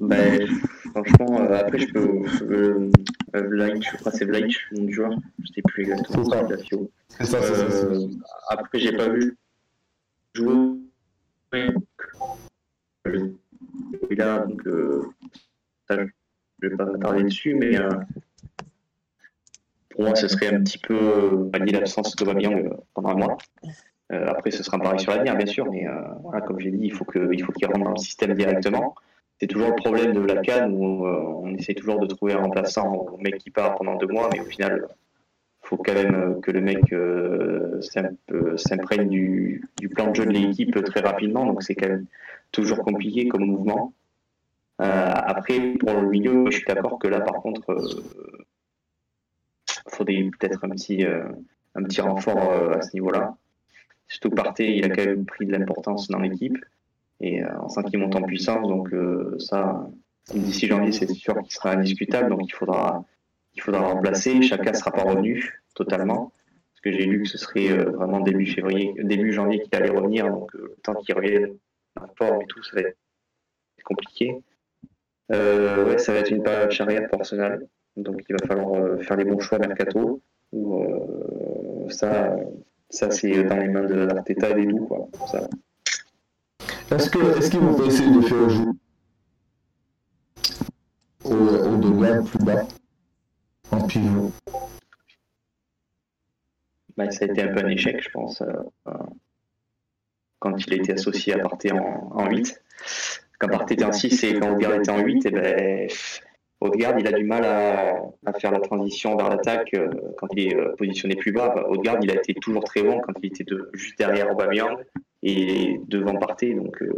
ben, Franchement, après, je peux. Vlaich, je crois que c'est nom du joueur. Je ne sais plus exactement. C'est ça. C'est ça, ça, Après, j'ai pas vu jouer là, donc euh, je ne vais pas m'attarder dessus, mais euh, pour moi, ce serait un petit peu pallier l'absence de Babillon euh, pendant un mois. après, ce sera un pari sur l'avenir, bien sûr, mais voilà, comme j'ai dit, il faut qu'il rentre dans le système directement. C'est toujours le problème de la canne où on essaie toujours de trouver un remplaçant au mec qui part pendant deux mois, mais au final, il faut quand même que le mec s'imprègne du, du, plan de jeu de l'équipe très rapidement. Donc c'est quand même toujours compliqué comme mouvement. Euh, après, pour le milieu, je suis d'accord que là, par contre, il euh, faudrait peut-être un petit, euh, un petit renfort à ce niveau-là. Surtout que Partey, il a quand même pris de l'importance dans l'équipe et on sent qu'il monte en puissance. Donc ça, d'ici janvier, c'est sûr qu'il sera indiscutable. Donc il faudra, il faudra remplacer. Chacun ne sera pas revenu totalement. Parce que j'ai lu que ce serait vraiment début février, début janvier qu'il allait revenir. Donc le temps qu'il revienne en forme et tout, ça va être compliqué. Euh, ouais, ça va être une période charrière pour Arsenal. Donc il va falloir euh, faire les bons choix mercato. Euh, ça, ça c'est dans les mains de l'Arteta et des doux. Quoi. Est-ce qu'ils est vont pas essayer de faire jouer au, au delà plus bas en pivot? Bah, Ça a été un peu un échec, je pense, euh, quand il a été associé à partir en, en 8 quand Partey était en 6 et quand était en 8, et ben, Odegaard, il a du mal à, faire la transition vers l'attaque euh, quand il est euh, positionné plus bas. Odegaard, il a été toujours très bon quand il était juste derrière Aubameyang et devant Partey. Donc, euh,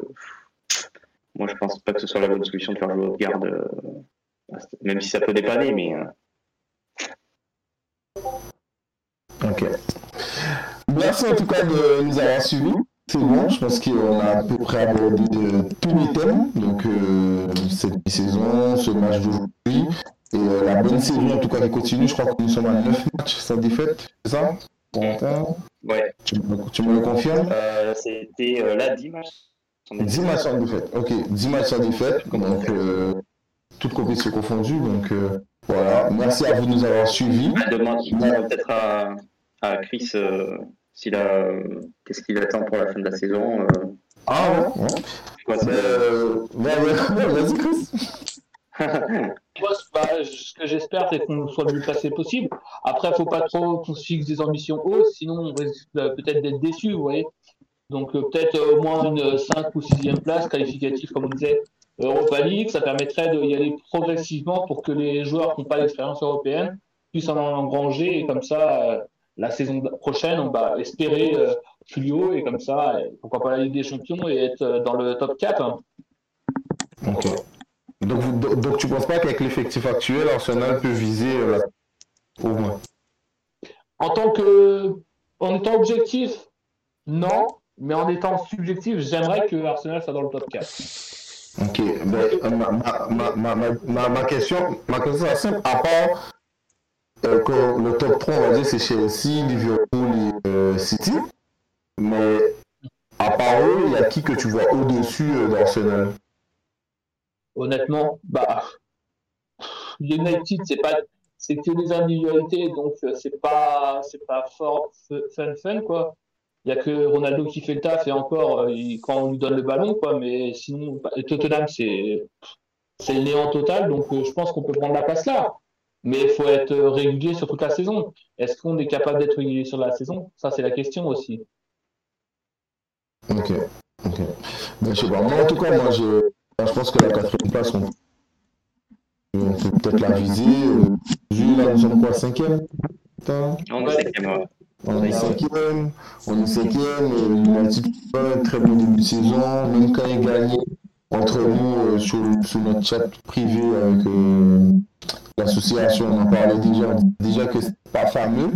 moi, je pense pas que ce soit la bonne solution de faire jouer Odegaard, même si ça peut dépanner, mais. Ok. Merci en tout cas de nous avoir suivis. C'est bon, je pense qu'on a à peu près abordé tous les thèmes. Donc, euh, cette saison, ce match d'aujourd'hui, et euh, la bonne série en tout cas qui continue. Je crois que nous sommes à 9 matchs sans défaite, c'est ça? Ouais. Tu me, tu me le confirmes? Euh, C'était euh, là 10 matchs. 10 matchs sans défaite, ok. 10 matchs sans défaite, donc euh, toutes compétitions confondues. Donc voilà, merci à vous de nous avoir suivis. Demain, peut-être à, à Chris s'il a, qu'est-ce qu'il attend pour la fin de la saison euh... Ah ouais, ouais. euh, vas-y Chris. Moi, bah, ce que j'espère, c'est qu'on soit le plus placé possible. Après, il ne faut pas trop qu'on se fixe des ambitions hautes, sinon on risque euh, peut-être d'être déçu, vous voyez. Donc euh, peut-être au moins une 5 ou 6e place qualificative, comme on disait, Europa League, ça permettrait d'y aller progressivement pour que les joueurs qui n'ont pas d'expérience européenne puissent en engranger et comme ça la saison prochaine, on va espérer euh, plus haut et comme ça, pourquoi pas la Ligue des Champions et être euh, dans le top 4. Ok. Donc, donc, tu penses pas qu'avec l'effectif actuel, Arsenal peut viser euh, au moins? En tant que. En étant objectif, non. Mais en étant subjectif, j'aimerais que Arsenal soit dans le top 4. Ok, ben, ma, ma, ma, ma, question, ma question est simple. À part euh, le top 3, on va dire, c'est Chelsea, Liverpool et euh, City. Mais à part eux, il y a qui que tu vois au-dessus euh, d'Arsenal? Honnêtement, bah, United, c'est pas, c'est que des individualités, donc c'est pas, c'est pas fort fun fun quoi. Il y a que Ronaldo qui fait le taf et encore quand on lui donne le ballon quoi, mais sinon bah, Tottenham c'est, c'est le néant total, donc je pense qu'on peut prendre la place là. Mais il faut être régulier sur toute la saison. Est-ce qu'on est capable d'être régulier sur la saison? Ça, c'est la question aussi. Ok, ok. Ben, je sais pas. Moi, en tout cas, moi, je, je pense que la quatrième place, on, peut peut-être la viser. Vu là, nous sommes quoi, cinquième? On est cinquième, On est cinquième, on est cinquième, United fait un très bon début de saison, même quand il gagnait entre nous euh, sur, sur, notre chat privé avec euh, l'association, on en parlait déjà, déjà que c'est pas fameux.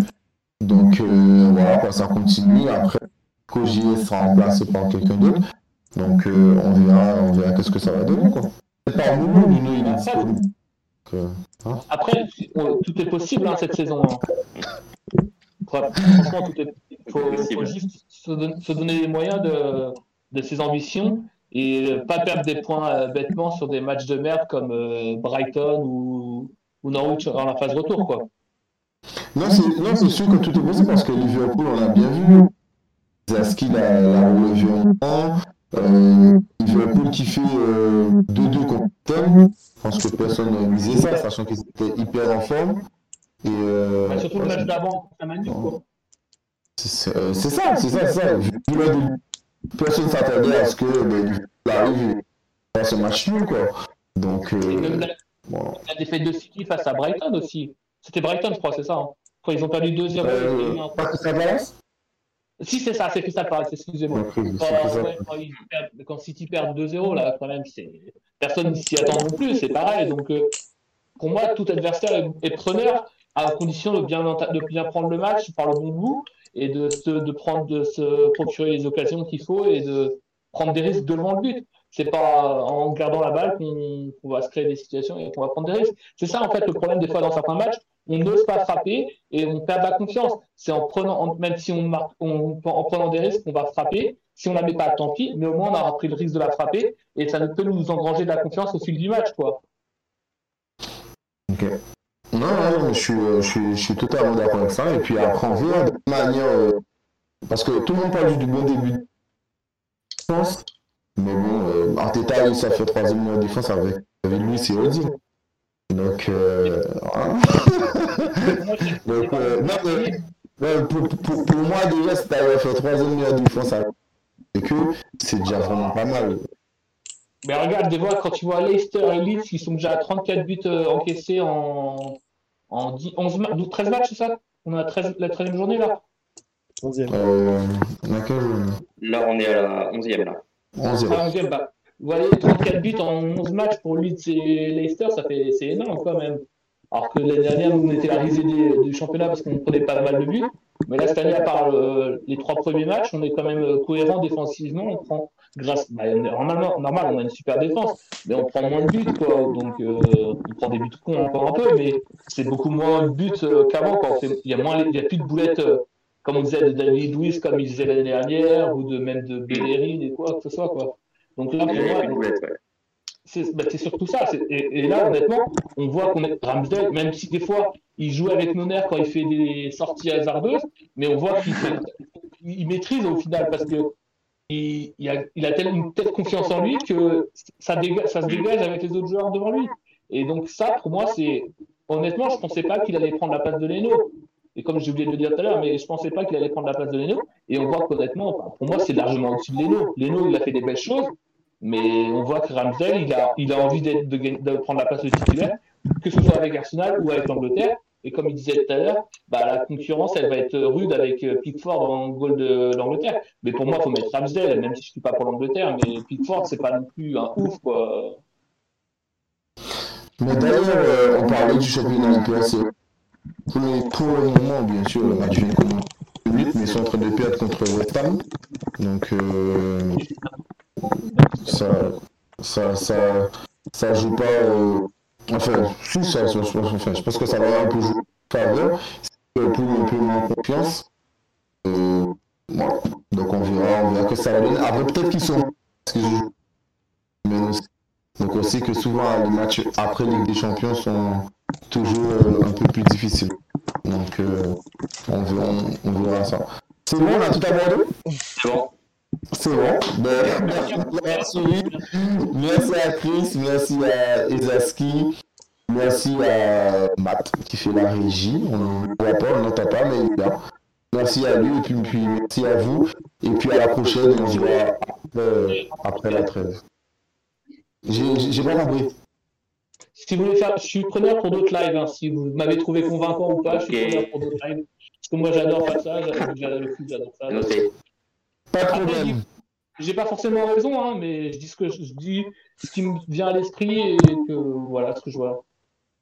Donc euh, voilà, ça continue. Après, Koji sera remplacé par quelqu'un d'autre. Donc euh, on verra, on verra qu'est-ce que ça va donner. Quoi. Par nous, Nuno, il est disponible. Euh, hein. Après, tout est possible hein, cette saison. Hein. Franchement, tout est Il faut, faut, juste se, donner les moyens de, de, ses ambitions et pas perdre des points euh, bêtement sur des matchs de merde comme Brighton ou, ou Norwich dans la phase retour. Quoi. Non, c'est sûr que tout est possible parce que Liverpool, on l'a bien vu. Zaski l'a relevé en. Euh, Liverpool qui fait 2-2 euh, contre Tom. Je pense que personne n'a misé ça, sachant qu'ils étaient hyper en forme. Et, euh, surtout le match d'avant, ça. C'est euh, ça, c'est ça, c'est ça. Personne ne s'attendait à ce que ben, arrive à ce match nul, quoi. Donc. Euh, la, la défaite de City face à Brighton aussi. C'était Brighton, je crois, c'est ça. Hein. Quand ils ont perdu 2-0. Euh, pas que ça balance si, c'est ça, c'est Crystal Palace, excusez-moi. Quand, City perd 2-0, là, quand même, personne s'y attend non plus, c'est pareil. Donc, euh, pour moi, tout adversaire est, preneur à condition de bien, de bien prendre le match par le bon bout et de se, de prendre, de se procurer les occasions qu'il faut et de prendre des risques devant le but. C'est pas en gardant la balle qu'on va se créer des situations et qu'on va prendre des risques. C'est ça, en fait, le problème des fois dans certains matchs on n'ose pas frapper et on perd la confiance. C'est en prenant, même si on marque, en prenant des risques, on va frapper. Si on la met pas, tant pis, mais au moins on aura pris le risque de la frapper et ça peut nous engranger de la confiance au fil du match, quoi. Ok. Non, non, je suis, je suis, totalement d'accord avec ça. Et puis après, on verra de manière. Euh, parce que tout le monde parle du bon début de défense. Mais bon, euh, Arteta, ça fait troisième mois de défense avec, lui, c'est Odin. Donc, euh, Donc euh, non, pour, pour, moi, déjà, si t'avais fait troisième meilleure défense et que c'est déjà vraiment pas mal. Mais regarde, des fois, quand tu vois Leicester et Leeds qui sont déjà à 34 buts euh, encaissés en, en 10, 11, 13 matchs, c'est ça? On a 13, la 13e journée là 11e. Euh, là, on est à la 11e là. 11e. Ah, 11e bah. Vous voyez, 34 buts en 11 matchs pour Leeds et Leicester, ça fait, c'est énorme quand même. Alors que l'année dernière, nous, on était la risée du championnat parce qu'on prenait pas mal de buts. Mais là, cette année, à part les trois premiers matchs, on est quand même euh, cohérent défensivement. On prend, grâce, bah, normalement, normal, on a une super défense, mais on prend moins de buts, quoi. Donc, euh, on prend des buts cons encore un peu, mais c'est beaucoup moins de buts euh, qu'avant. Il y a moins, il y a plus de boulettes, comme on disait de David Luiz, comme il disait l'année dernière, ou de même de Bellerin et quoi que ce soit, quoi. Donc là, pour moi, bah, c'est surtout ça. Et, là, honnêtement, on voit qu'on est Ramsdale, même si des fois, il joue avec nos nerfs quand il fait des sorties hasardeuses, mais on voit qu'il il maîtrise au final parce que il, a, il a une telle confiance en lui que ça, se dégage avec les autres joueurs devant lui. Et donc ça, pour moi, c'est honnêtement, je pensais pas qu'il allait prendre la place de Leno. Et comme j'ai oublié de le dire tout à l'heure, mais je pensais pas qu'il allait prendre la place de Leno. Et on voit qu'honnêtement, pour moi, c'est largement au-dessus de Leno. Leno, il a fait des belles choses, mais on voit que Ramsdale, il a, il a envie de, prendre la place de titulaire, que ce soit avec Arsenal ou avec l'Angleterre. Et comme il disait tout à l'heure, bah, la concurrence, elle va être rude avec euh, Pickford le goal de l'Angleterre. Mais pour moi, il faut mettre Ramsdale, même si je ne suis pas pour l'Angleterre, mais Pickford, c'est pas non plus un ouf, quoi. Mais d'ailleurs, euh, on parlait du championnat IPS. Pour, pour le moment, bien sûr, le match vient comme 8, mais ils sont en train de perdre contre West Ham. Donc, euh, ça, ça, ça, ça joue pas. Euh, enfin, si, ça, enfin, je pense que ça va un peu jouer faveur. Peu, un peu moins confiance. Euh. Donc, on verra, on verra que ça va donner. Après, peut-être qu'ils sont. Je... Mais donc on sait que souvent les matchs après Ligue des Champions sont toujours euh, un peu plus difficiles. Donc on, verra, on, verra ça. C'est bon, on a tout abordé C'est. C'est bon. Ben, merci. merci à Chris, merci à Ezaski, merci à Matt qui fait la régie. On ne voit pas, on n'entend pas, mais il est là. Merci à lui et puis, puis, merci à vous. Et puis à la prochaine, on se voit après, après la trêve. J'ai pas compris. Si vous voulez faire, je suis preneur pour d'autres lives. Hein. Si vous m'avez trouvé convaincant ou pas, je suis preneur pour d'autres lives. Parce que moi, j'adore faire ça. J'adore j'adore le foot, j'adore ça. Pas de problème. J'ai pas forcément raison, hein, mais je dis ce que je, je dis, ce qui me vient à l'esprit et que voilà ce que je vois.